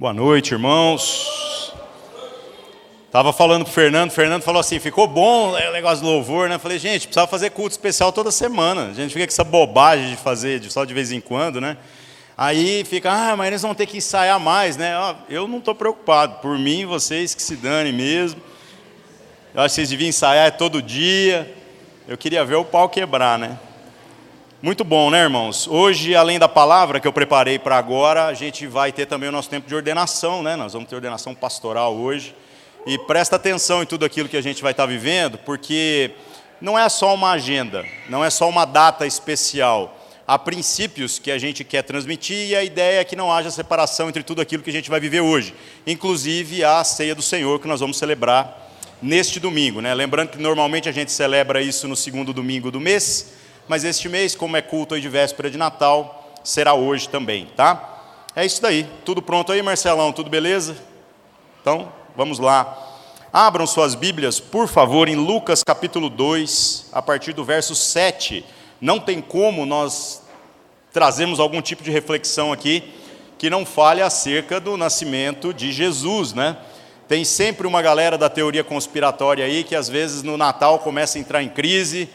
Boa noite, irmãos. Tava falando pro Fernando, Fernando falou assim: ficou bom o negócio do louvor, né? Falei, gente, precisava fazer culto especial toda semana. A gente fica com essa bobagem de fazer só de vez em quando, né? Aí fica, ah, mas eles vão ter que ensaiar mais, né? Eu não estou preocupado, por mim, vocês que se danem mesmo. Eu acho que vocês deviam ensaiar todo dia. Eu queria ver o pau quebrar, né? Muito bom, né, irmãos? Hoje, além da palavra que eu preparei para agora, a gente vai ter também o nosso tempo de ordenação, né? Nós vamos ter ordenação pastoral hoje. E presta atenção em tudo aquilo que a gente vai estar vivendo, porque não é só uma agenda, não é só uma data especial. Há princípios que a gente quer transmitir e a ideia é que não haja separação entre tudo aquilo que a gente vai viver hoje, inclusive a ceia do Senhor que nós vamos celebrar neste domingo, né? Lembrando que normalmente a gente celebra isso no segundo domingo do mês mas este mês, como é culto aí de véspera de Natal, será hoje também, tá? É isso daí. Tudo pronto aí, Marcelão? Tudo beleza? Então, vamos lá. Abram suas Bíblias, por favor, em Lucas capítulo 2, a partir do verso 7. Não tem como nós trazemos algum tipo de reflexão aqui que não fale acerca do nascimento de Jesus, né? Tem sempre uma galera da teoria conspiratória aí que às vezes no Natal começa a entrar em crise,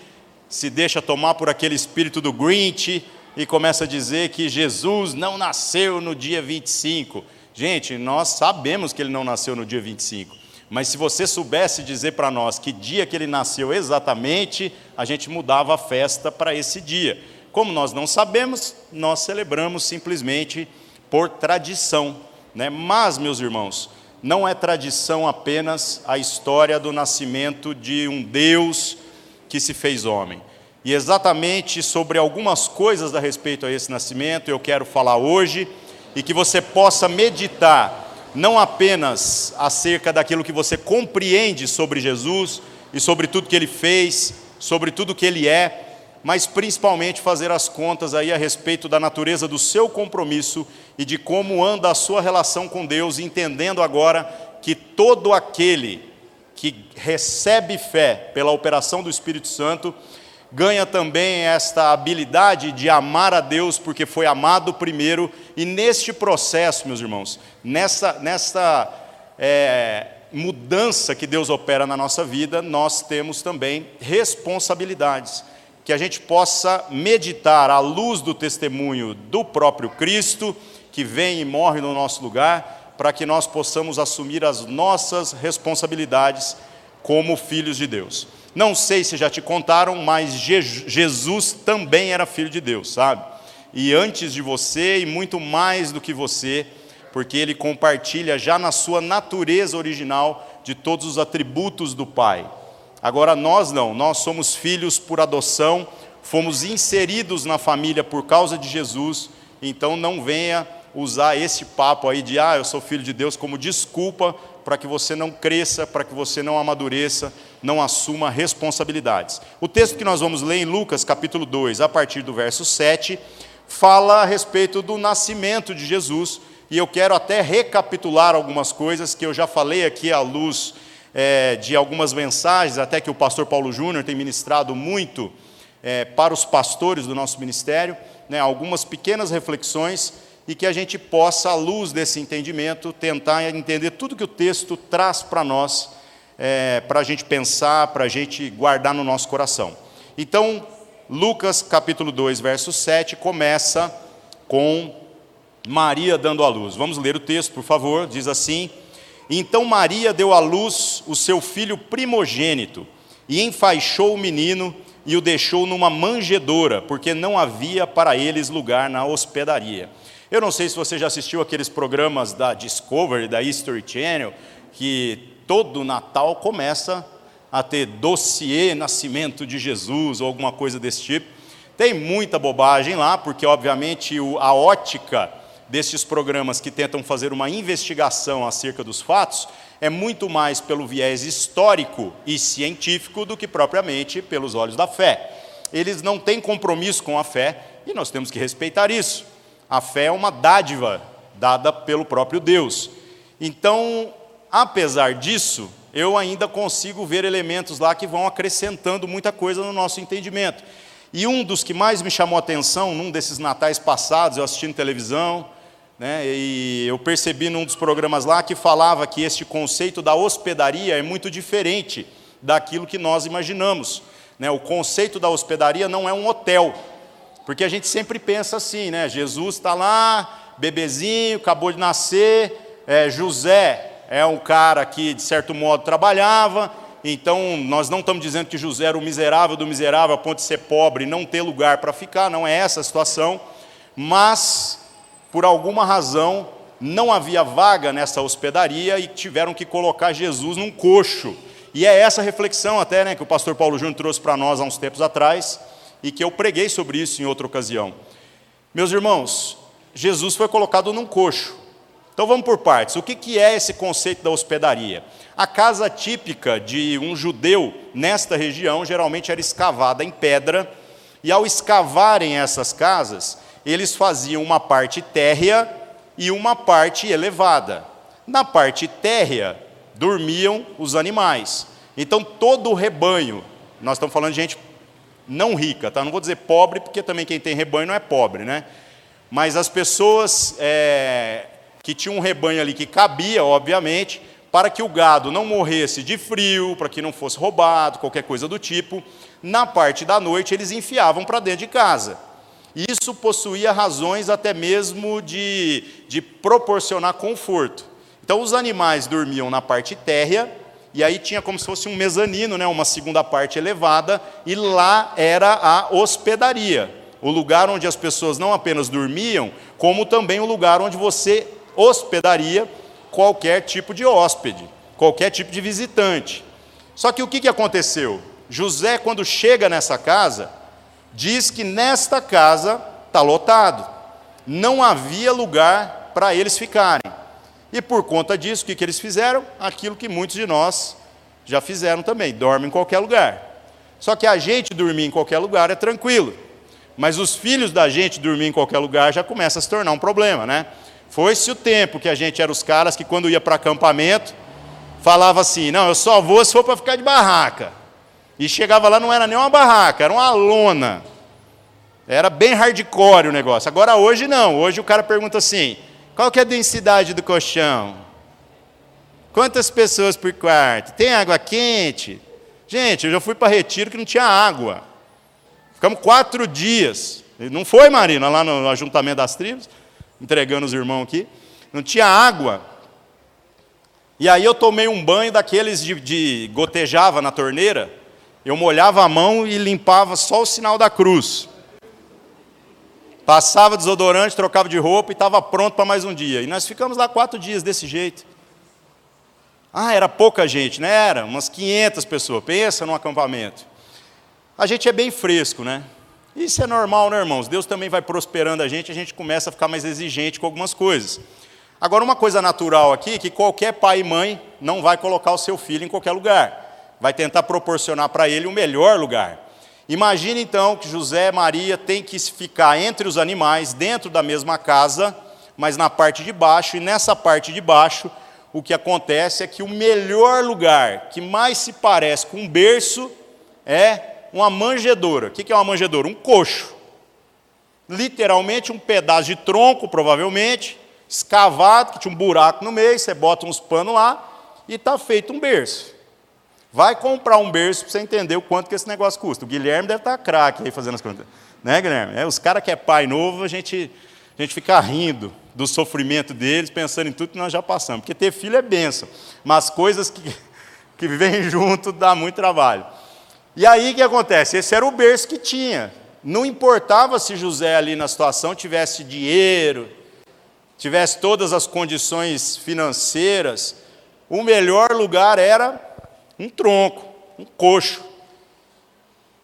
se deixa tomar por aquele espírito do Grinch e começa a dizer que Jesus não nasceu no dia 25. Gente, nós sabemos que ele não nasceu no dia 25. Mas se você soubesse dizer para nós que dia que ele nasceu exatamente, a gente mudava a festa para esse dia. Como nós não sabemos, nós celebramos simplesmente por tradição. Né? Mas, meus irmãos, não é tradição apenas a história do nascimento de um Deus que se fez homem. E exatamente sobre algumas coisas a respeito a esse nascimento eu quero falar hoje e que você possa meditar não apenas acerca daquilo que você compreende sobre Jesus e sobre tudo que ele fez, sobre tudo que ele é, mas principalmente fazer as contas aí a respeito da natureza do seu compromisso e de como anda a sua relação com Deus, entendendo agora que todo aquele que recebe fé pela operação do Espírito Santo, ganha também esta habilidade de amar a Deus porque foi amado primeiro, e neste processo, meus irmãos, nessa, nessa é, mudança que Deus opera na nossa vida, nós temos também responsabilidades. Que a gente possa meditar à luz do testemunho do próprio Cristo, que vem e morre no nosso lugar, para que nós possamos assumir as nossas responsabilidades como filhos de Deus. Não sei se já te contaram, mas Jesus também era filho de Deus, sabe? E antes de você, e muito mais do que você, porque ele compartilha já na sua natureza original de todos os atributos do Pai. Agora nós não, nós somos filhos por adoção, fomos inseridos na família por causa de Jesus, então não venha usar esse papo aí de, ah, eu sou filho de Deus, como desculpa para que você não cresça, para que você não amadureça, não assuma responsabilidades. O texto que nós vamos ler em Lucas, capítulo 2, a partir do verso 7, fala a respeito do nascimento de Jesus, e eu quero até recapitular algumas coisas que eu já falei aqui à luz é, de algumas mensagens, até que o pastor Paulo Júnior tem ministrado muito é, para os pastores do nosso ministério, né, algumas pequenas reflexões e que a gente possa, à luz desse entendimento, tentar entender tudo que o texto traz para nós, é, para a gente pensar, para a gente guardar no nosso coração. Então, Lucas capítulo 2, verso 7, começa com Maria dando à luz. Vamos ler o texto, por favor, diz assim: Então Maria deu à luz o seu filho primogênito, e enfaixou o menino e o deixou numa manjedoura, porque não havia para eles lugar na hospedaria. Eu não sei se você já assistiu aqueles programas da Discovery, da History Channel, que todo Natal começa a ter dossiê nascimento de Jesus ou alguma coisa desse tipo. Tem muita bobagem lá, porque obviamente a ótica desses programas que tentam fazer uma investigação acerca dos fatos é muito mais pelo viés histórico e científico do que propriamente pelos olhos da fé. Eles não têm compromisso com a fé e nós temos que respeitar isso. A fé é uma dádiva dada pelo próprio Deus. Então, apesar disso, eu ainda consigo ver elementos lá que vão acrescentando muita coisa no nosso entendimento. E um dos que mais me chamou a atenção, num desses natais passados, eu assistindo televisão, né? E eu percebi num dos programas lá que falava que este conceito da hospedaria é muito diferente daquilo que nós imaginamos. Né? O conceito da hospedaria não é um hotel, porque a gente sempre pensa assim, né? Jesus está lá, bebezinho, acabou de nascer, é, José é um cara que, de certo modo, trabalhava, então nós não estamos dizendo que José era o miserável do miserável a ponto de ser pobre e não ter lugar para ficar, não é essa a situação, mas por alguma razão, não havia vaga nessa hospedaria e tiveram que colocar Jesus num coxo. E é essa reflexão até né, que o pastor Paulo Júnior trouxe para nós há uns tempos atrás e que eu preguei sobre isso em outra ocasião. Meus irmãos, Jesus foi colocado num coxo. Então vamos por partes. O que, que é esse conceito da hospedaria? A casa típica de um judeu nesta região geralmente era escavada em pedra, e ao escavarem essas casas, eles faziam uma parte térrea e uma parte elevada. Na parte térrea dormiam os animais. Então todo o rebanho, nós estamos falando de gente não rica, tá? Não vou dizer pobre, porque também quem tem rebanho não é pobre, né? Mas as pessoas é, que tinham um rebanho ali que cabia, obviamente, para que o gado não morresse de frio, para que não fosse roubado, qualquer coisa do tipo, na parte da noite eles enfiavam para dentro de casa. Isso possuía razões até mesmo de, de proporcionar conforto. Então, os animais dormiam na parte térrea, e aí tinha como se fosse um mezanino, né, uma segunda parte elevada, e lá era a hospedaria, o lugar onde as pessoas não apenas dormiam, como também o lugar onde você hospedaria qualquer tipo de hóspede, qualquer tipo de visitante. Só que o que aconteceu? José, quando chega nessa casa, diz que nesta casa está lotado. Não havia lugar para eles ficarem. E por conta disso, o que, que eles fizeram? Aquilo que muitos de nós já fizeram também: dormem em qualquer lugar. Só que a gente dormir em qualquer lugar é tranquilo. Mas os filhos da gente dormir em qualquer lugar já começa a se tornar um problema, né? Foi-se o tempo que a gente era os caras que, quando ia para acampamento, falava assim: não, eu só vou se for para ficar de barraca. E chegava lá, não era nem uma barraca, era uma lona. Era bem hardcore o negócio. Agora hoje não. Hoje o cara pergunta assim: qual que é a densidade do colchão? Quantas pessoas por quarto? Tem água quente? Gente, eu já fui para retiro que não tinha água. Ficamos quatro dias. Não foi, Marina, lá no ajuntamento das tribos, entregando os irmãos aqui. Não tinha água. E aí eu tomei um banho daqueles de, de gotejava na torneira. Eu molhava a mão e limpava só o sinal da cruz. Passava desodorante, trocava de roupa e estava pronto para mais um dia. E nós ficamos lá quatro dias desse jeito. Ah, era pouca gente, né? Era, umas 500 pessoas. Pensa num acampamento. A gente é bem fresco, né? Isso é normal, né, irmãos? Deus também vai prosperando a gente, a gente começa a ficar mais exigente com algumas coisas. Agora, uma coisa natural aqui, que qualquer pai e mãe não vai colocar o seu filho em qualquer lugar vai tentar proporcionar para ele o melhor lugar. Imagine então que José e Maria têm que ficar entre os animais, dentro da mesma casa, mas na parte de baixo, e nessa parte de baixo, o que acontece é que o melhor lugar, que mais se parece com um berço, é uma manjedoura. O que é uma manjedoura? Um coxo. Literalmente um pedaço de tronco, provavelmente, escavado, que tinha um buraco no meio, você bota uns panos lá e está feito um berço. Vai comprar um berço para você entender o quanto que esse negócio custa. O Guilherme deve estar tá craque aí fazendo as contas. Né, Guilherme? É, os caras que é pai novo, a gente, a gente fica rindo do sofrimento deles, pensando em tudo que nós já passamos. Porque ter filho é benção, mas coisas que, que vêm junto dá muito trabalho. E aí o que acontece? Esse era o berço que tinha. Não importava se José ali na situação tivesse dinheiro, tivesse todas as condições financeiras, o melhor lugar era um tronco, um coxo.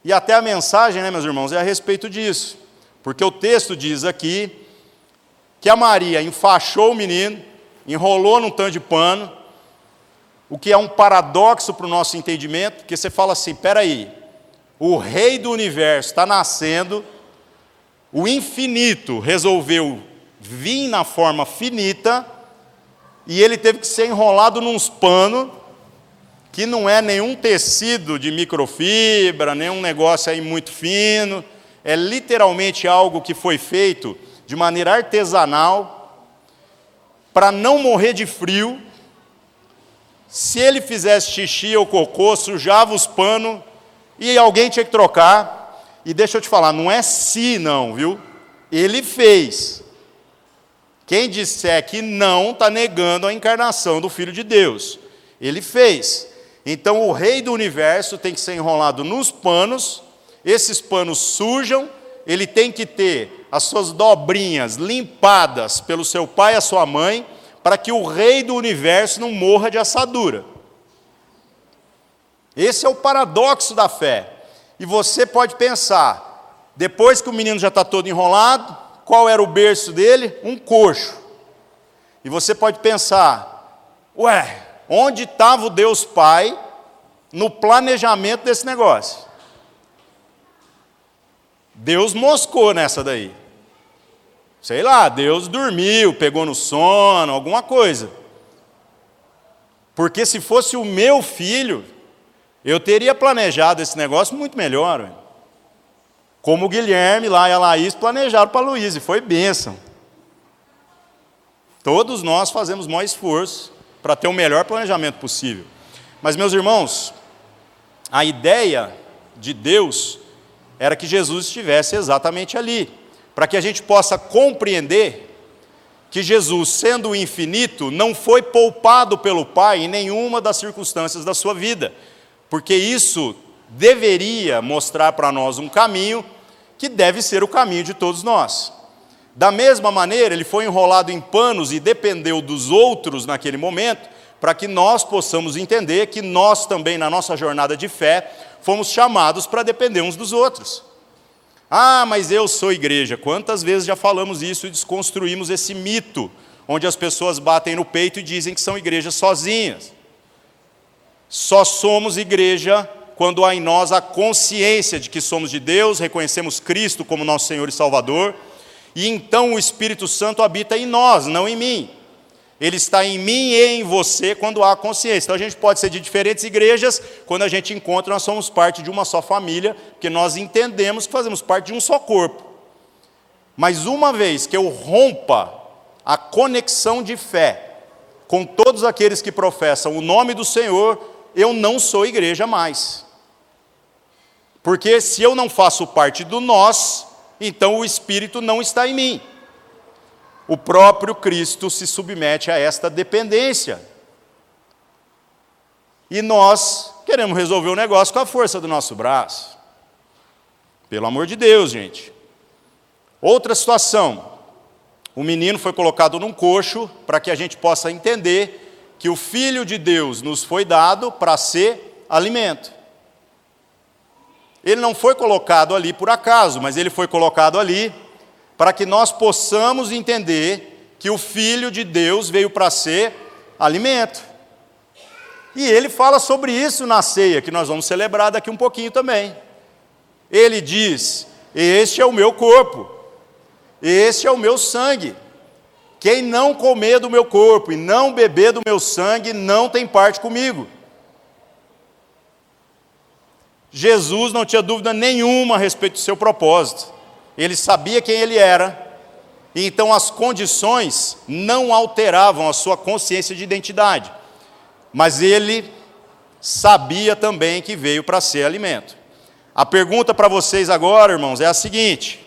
E até a mensagem, né, meus irmãos, é a respeito disso. Porque o texto diz aqui que a Maria enfaixou o menino, enrolou num tanto de pano, o que é um paradoxo para o nosso entendimento, porque você fala assim: peraí, o rei do universo está nascendo, o infinito resolveu vir na forma finita, e ele teve que ser enrolado nos panos que não é nenhum tecido de microfibra, nenhum negócio aí muito fino, é literalmente algo que foi feito de maneira artesanal, para não morrer de frio, se ele fizesse xixi ou cocô, sujava os panos e alguém tinha que trocar. E deixa eu te falar, não é se não, viu? Ele fez. Quem disser que não está negando a encarnação do Filho de Deus. Ele fez. Então o rei do universo tem que ser enrolado nos panos, esses panos sujam, ele tem que ter as suas dobrinhas limpadas pelo seu pai e a sua mãe, para que o rei do universo não morra de assadura. Esse é o paradoxo da fé. E você pode pensar, depois que o menino já está todo enrolado, qual era o berço dele? Um coxo. E você pode pensar, ué, onde estava o Deus Pai no planejamento desse negócio? Deus moscou nessa daí. Sei lá, Deus dormiu, pegou no sono, alguma coisa. Porque se fosse o meu filho, eu teria planejado esse negócio muito melhor. Como o Guilherme lá e a Laís planejaram para a Luiz, e foi bênção. Todos nós fazemos maior esforço para ter o melhor planejamento possível. Mas, meus irmãos, a ideia de Deus era que Jesus estivesse exatamente ali, para que a gente possa compreender que Jesus, sendo o infinito, não foi poupado pelo Pai em nenhuma das circunstâncias da sua vida, porque isso deveria mostrar para nós um caminho que deve ser o caminho de todos nós. Da mesma maneira, ele foi enrolado em panos e dependeu dos outros naquele momento, para que nós possamos entender que nós também, na nossa jornada de fé, fomos chamados para depender uns dos outros. Ah, mas eu sou igreja. Quantas vezes já falamos isso e desconstruímos esse mito, onde as pessoas batem no peito e dizem que são igrejas sozinhas? Só somos igreja quando há em nós a consciência de que somos de Deus, reconhecemos Cristo como nosso Senhor e Salvador, e então o Espírito Santo habita em nós, não em mim. Ele está em mim e em você quando há consciência. Então a gente pode ser de diferentes igrejas, quando a gente encontra, nós somos parte de uma só família, porque nós entendemos que fazemos parte de um só corpo. Mas uma vez que eu rompa a conexão de fé com todos aqueles que professam o nome do Senhor, eu não sou igreja mais. Porque se eu não faço parte do nós, então o Espírito não está em mim. O próprio Cristo se submete a esta dependência. E nós queremos resolver o negócio com a força do nosso braço. Pelo amor de Deus, gente. Outra situação. O menino foi colocado num coxo para que a gente possa entender que o Filho de Deus nos foi dado para ser alimento. Ele não foi colocado ali por acaso, mas ele foi colocado ali para que nós possamos entender que o Filho de Deus veio para ser alimento. E ele fala sobre isso na ceia, que nós vamos celebrar daqui um pouquinho também. Ele diz: Este é o meu corpo, este é o meu sangue quem não comer do meu corpo e não beber do meu sangue não tem parte comigo. Jesus não tinha dúvida nenhuma a respeito do seu propósito. Ele sabia quem ele era, e então as condições não alteravam a sua consciência de identidade. Mas ele sabia também que veio para ser alimento. A pergunta para vocês agora, irmãos, é a seguinte: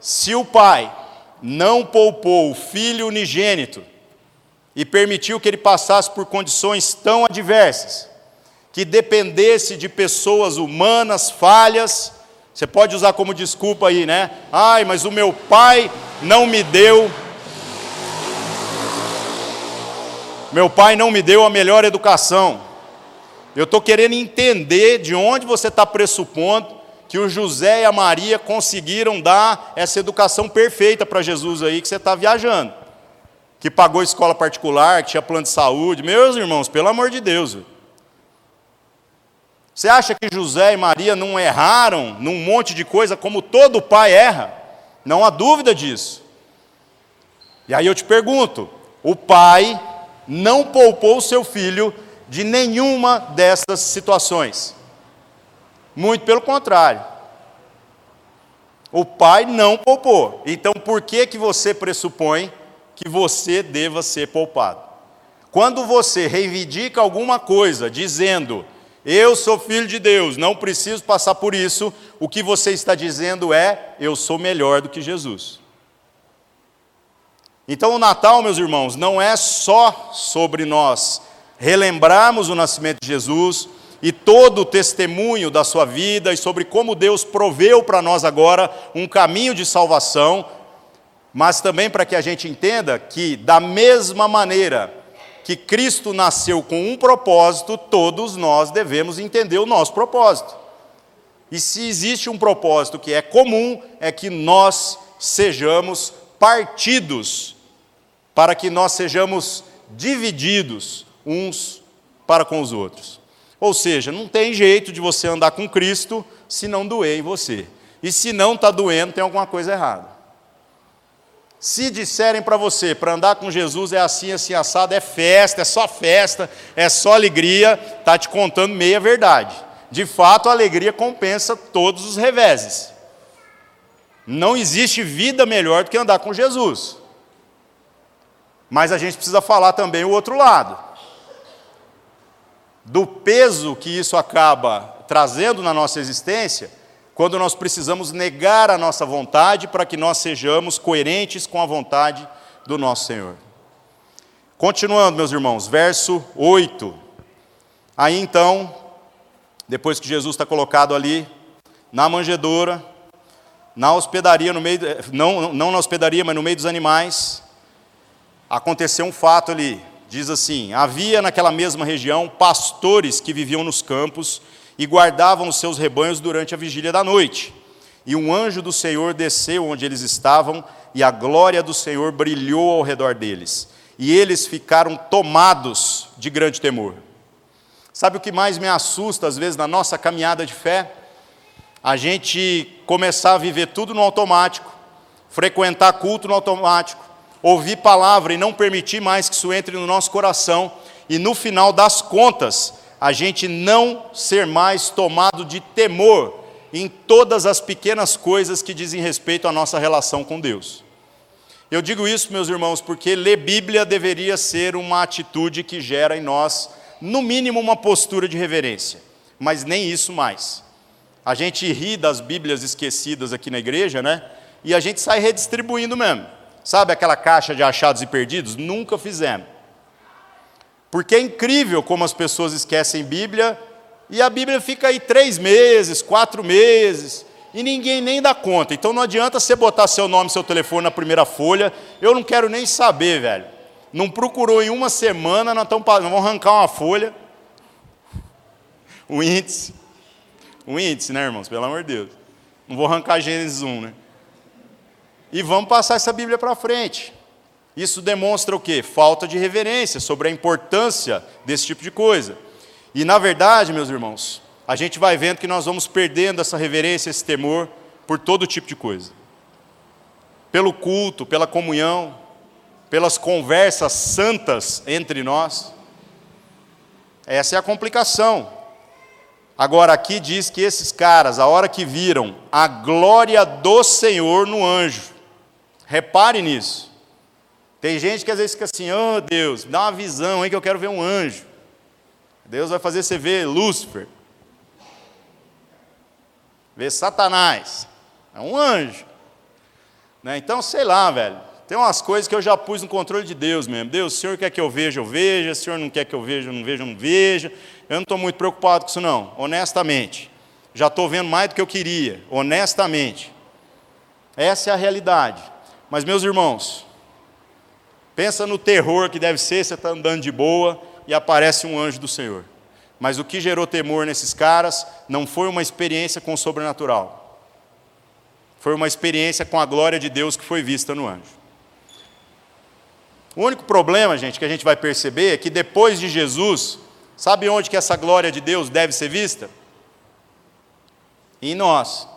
se o Pai não poupou o filho unigênito e permitiu que ele passasse por condições tão adversas, que dependesse de pessoas humanas, falhas. Você pode usar como desculpa aí, né? Ai, mas o meu pai não me deu. Meu pai não me deu a melhor educação. Eu estou querendo entender de onde você está pressupondo que o José e a Maria conseguiram dar essa educação perfeita para Jesus aí que você está viajando. Que pagou escola particular, que tinha plano de saúde. Meus irmãos, pelo amor de Deus. Você acha que José e Maria não erraram num monte de coisa como todo pai erra? Não há dúvida disso. E aí eu te pergunto: o pai não poupou o seu filho de nenhuma dessas situações. Muito pelo contrário. O pai não poupou. Então, por que, que você pressupõe que você deva ser poupado. Quando você reivindica alguma coisa dizendo, eu sou filho de Deus, não preciso passar por isso, o que você está dizendo é, eu sou melhor do que Jesus. Então o Natal, meus irmãos, não é só sobre nós relembrarmos o nascimento de Jesus e todo o testemunho da sua vida e sobre como Deus proveu para nós agora um caminho de salvação, mas também para que a gente entenda que, da mesma maneira que Cristo nasceu com um propósito, todos nós devemos entender o nosso propósito. E se existe um propósito que é comum, é que nós sejamos partidos, para que nós sejamos divididos uns para com os outros. Ou seja, não tem jeito de você andar com Cristo se não doer em você. E se não está doendo, tem alguma coisa errada. Se disserem para você, para andar com Jesus é assim, assim, assado, é festa, é só festa, é só alegria, está te contando meia verdade. De fato, a alegria compensa todos os reveses. Não existe vida melhor do que andar com Jesus. Mas a gente precisa falar também o outro lado do peso que isso acaba trazendo na nossa existência, quando nós precisamos negar a nossa vontade para que nós sejamos coerentes com a vontade do nosso Senhor. Continuando, meus irmãos, verso 8. Aí então, depois que Jesus está colocado ali na manjedoura, na hospedaria, no meio, não, não na hospedaria, mas no meio dos animais, aconteceu um fato ali, diz assim: Havia naquela mesma região pastores que viviam nos campos e guardavam os seus rebanhos durante a vigília da noite. E um anjo do Senhor desceu onde eles estavam, e a glória do Senhor brilhou ao redor deles. E eles ficaram tomados de grande temor. Sabe o que mais me assusta, às vezes, na nossa caminhada de fé? A gente começar a viver tudo no automático, frequentar culto no automático, ouvir palavra e não permitir mais que isso entre no nosso coração, e no final das contas, a gente não ser mais tomado de temor em todas as pequenas coisas que dizem respeito à nossa relação com Deus. Eu digo isso, meus irmãos, porque ler Bíblia deveria ser uma atitude que gera em nós, no mínimo, uma postura de reverência, mas nem isso mais. A gente ri das Bíblias esquecidas aqui na igreja, né? E a gente sai redistribuindo mesmo. Sabe aquela caixa de achados e perdidos? Nunca fizemos. Porque é incrível como as pessoas esquecem Bíblia e a Bíblia fica aí três meses, quatro meses e ninguém nem dá conta. Então não adianta você botar seu nome, seu telefone na primeira folha. Eu não quero nem saber, velho. Não procurou em uma semana, nós, estamos, nós vamos arrancar uma folha. O índice. O índice, né, irmãos? Pelo amor de Deus. Não vou arrancar Gênesis 1, né? e vamos passar essa Bíblia para frente. Isso demonstra o quê? Falta de reverência sobre a importância desse tipo de coisa. E na verdade, meus irmãos, a gente vai vendo que nós vamos perdendo essa reverência, esse temor por todo tipo de coisa. Pelo culto, pela comunhão, pelas conversas santas entre nós. Essa é a complicação. Agora, aqui diz que esses caras, a hora que viram a glória do Senhor no anjo, Repare nisso. Tem gente que às vezes fica assim: oh Deus, dá uma visão aí que eu quero ver um anjo. Deus vai fazer você ver Lúcifer, ver Satanás. É um anjo. Né? Então, sei lá, velho. Tem umas coisas que eu já pus no controle de Deus mesmo. Deus, o Senhor quer que eu veja, eu veja. O Senhor não quer que eu veja, eu não veja, eu não veja. Eu não estou muito preocupado com isso, não. Honestamente. Já estou vendo mais do que eu queria. Honestamente. Essa é a realidade. Mas, meus irmãos, pensa no terror que deve ser você está andando de boa e aparece um anjo do Senhor. Mas o que gerou temor nesses caras não foi uma experiência com o sobrenatural. Foi uma experiência com a glória de Deus que foi vista no anjo. O único problema, gente, que a gente vai perceber é que depois de Jesus, sabe onde que essa glória de Deus deve ser vista? Em nós.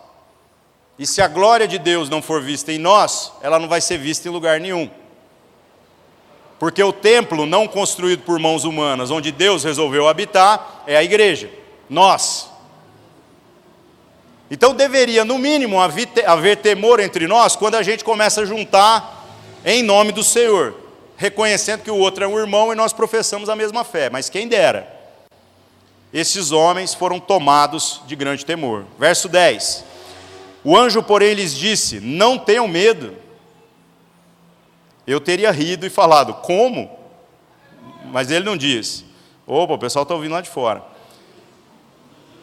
E se a glória de Deus não for vista em nós, ela não vai ser vista em lugar nenhum. Porque o templo não construído por mãos humanas, onde Deus resolveu habitar, é a igreja, nós. Então deveria, no mínimo, haver temor entre nós quando a gente começa a juntar em nome do Senhor, reconhecendo que o outro é um irmão e nós professamos a mesma fé, mas quem dera. Esses homens foram tomados de grande temor. Verso 10: O anjo, porém, lhes disse: Não tenham medo. Eu teria rido e falado: Como? Mas ele não disse. Opa, o pessoal está ouvindo lá de fora.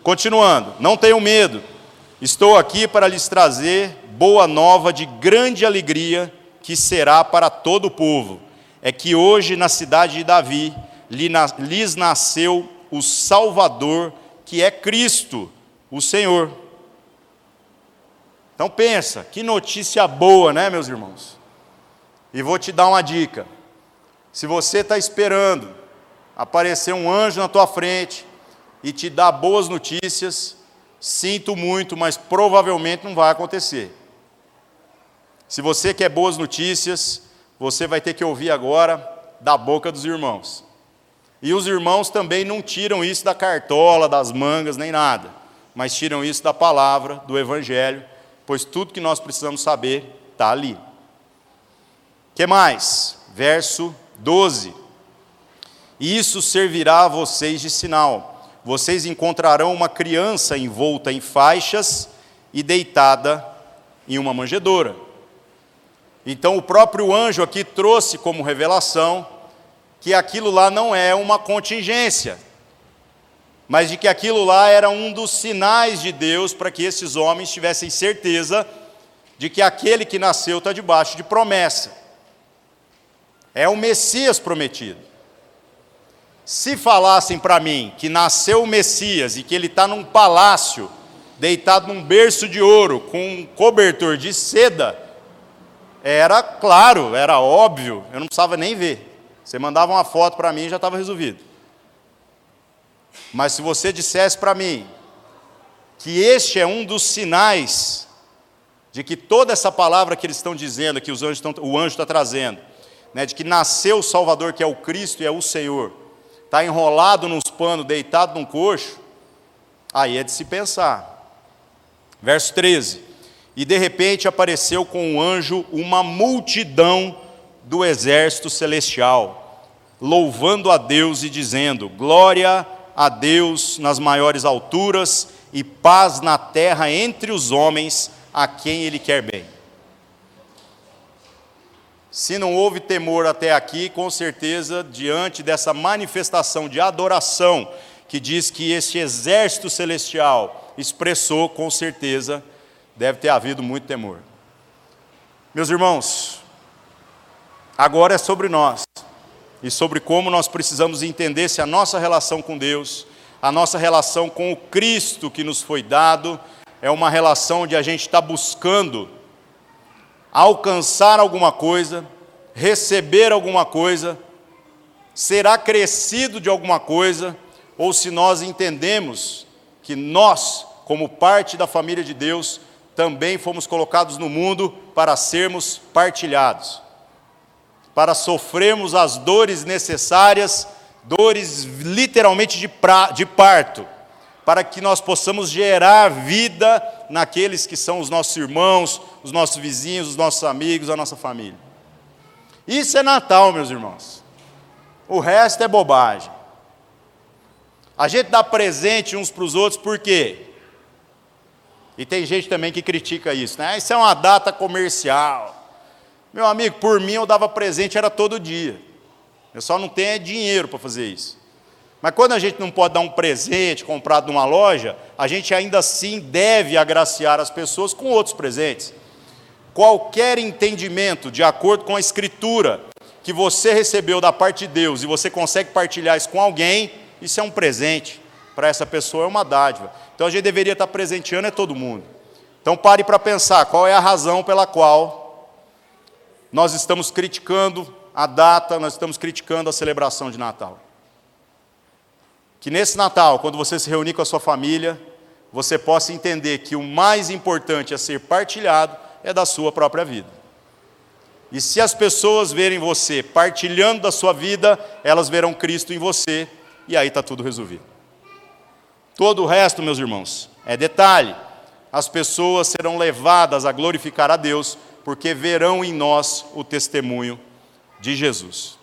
Continuando: Não tenham medo. Estou aqui para lhes trazer boa nova de grande alegria que será para todo o povo. É que hoje na cidade de Davi lhes nasceu o Salvador, que é Cristo, o Senhor. Então pensa, que notícia boa, né, meus irmãos? E vou te dar uma dica. Se você está esperando aparecer um anjo na tua frente e te dar boas notícias, sinto muito, mas provavelmente não vai acontecer. Se você quer boas notícias, você vai ter que ouvir agora da boca dos irmãos. E os irmãos também não tiram isso da cartola, das mangas, nem nada, mas tiram isso da palavra, do Evangelho, pois tudo que nós precisamos saber está ali. Que mais? Verso 12. Isso servirá a vocês de sinal. Vocês encontrarão uma criança envolta em faixas e deitada em uma manjedoura. Então, o próprio anjo aqui trouxe como revelação que aquilo lá não é uma contingência, mas de que aquilo lá era um dos sinais de Deus para que esses homens tivessem certeza de que aquele que nasceu está debaixo de promessa. É o Messias prometido. Se falassem para mim que nasceu o Messias e que ele está num palácio, deitado num berço de ouro, com um cobertor de seda, era claro, era óbvio, eu não precisava nem ver. Você mandava uma foto para mim e já estava resolvido. Mas se você dissesse para mim que este é um dos sinais de que toda essa palavra que eles estão dizendo, que os anjos estão, o anjo está trazendo, né, de que nasceu o Salvador, que é o Cristo e é o Senhor, está enrolado nos panos, deitado num coxo, aí é de se pensar. Verso 13: e de repente apareceu com um anjo uma multidão do exército celestial, louvando a Deus e dizendo: Glória a Deus nas maiores alturas e paz na terra entre os homens a quem Ele quer bem. Se não houve temor até aqui, com certeza, diante dessa manifestação de adoração que diz que este exército celestial expressou, com certeza, deve ter havido muito temor. Meus irmãos, agora é sobre nós e sobre como nós precisamos entender se a nossa relação com Deus, a nossa relação com o Cristo que nos foi dado, é uma relação onde a gente está buscando alcançar alguma coisa, receber alguma coisa, ser acrescido de alguma coisa, ou se nós entendemos que nós, como parte da família de Deus, também fomos colocados no mundo para sermos partilhados, para sofrermos as dores necessárias, dores literalmente de, pra, de parto, para que nós possamos gerar vida naqueles que são os nossos irmãos, os nossos vizinhos, os nossos amigos, a nossa família. Isso é Natal, meus irmãos. O resto é bobagem. A gente dá presente uns para os outros por quê? E tem gente também que critica isso, né? Isso é uma data comercial. Meu amigo, por mim eu dava presente, era todo dia. Eu só não tenho dinheiro para fazer isso. Mas quando a gente não pode dar um presente comprado numa loja, a gente ainda assim deve agraciar as pessoas com outros presentes. Qualquer entendimento de acordo com a Escritura que você recebeu da parte de Deus e você consegue partilhar isso com alguém, isso é um presente para essa pessoa, é uma dádiva. Então a gente deveria estar presenteando é todo mundo. Então pare para pensar qual é a razão pela qual nós estamos criticando a data, nós estamos criticando a celebração de Natal. Que nesse Natal, quando você se reunir com a sua família, você possa entender que o mais importante a ser partilhado é da sua própria vida. E se as pessoas verem você partilhando da sua vida, elas verão Cristo em você, e aí está tudo resolvido. Todo o resto, meus irmãos, é detalhe. As pessoas serão levadas a glorificar a Deus porque verão em nós o testemunho de Jesus.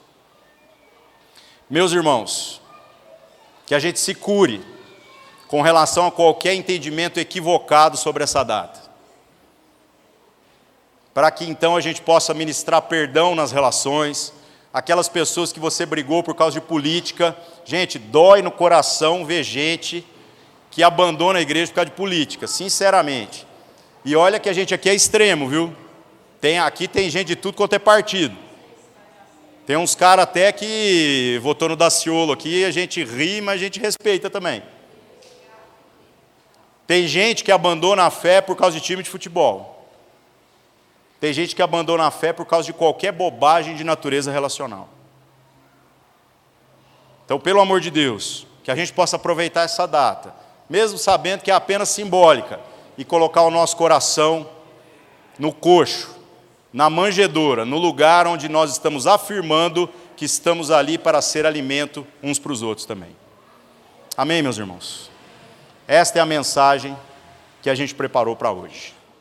Meus irmãos, que a gente se cure com relação a qualquer entendimento equivocado sobre essa data. Para que então a gente possa ministrar perdão nas relações, aquelas pessoas que você brigou por causa de política. Gente, dói no coração ver gente que abandona a igreja por causa de política, sinceramente. E olha que a gente aqui é extremo, viu? Tem, aqui tem gente de tudo quanto é partido. Tem uns caras até que votou no Daciolo aqui, a gente ri, mas a gente respeita também. Tem gente que abandona a fé por causa de time de futebol. Tem gente que abandona a fé por causa de qualquer bobagem de natureza relacional. Então, pelo amor de Deus, que a gente possa aproveitar essa data, mesmo sabendo que é apenas simbólica, e colocar o nosso coração no coxo, na manjedoura, no lugar onde nós estamos afirmando que estamos ali para ser alimento uns para os outros também. Amém, meus irmãos? Esta é a mensagem que a gente preparou para hoje.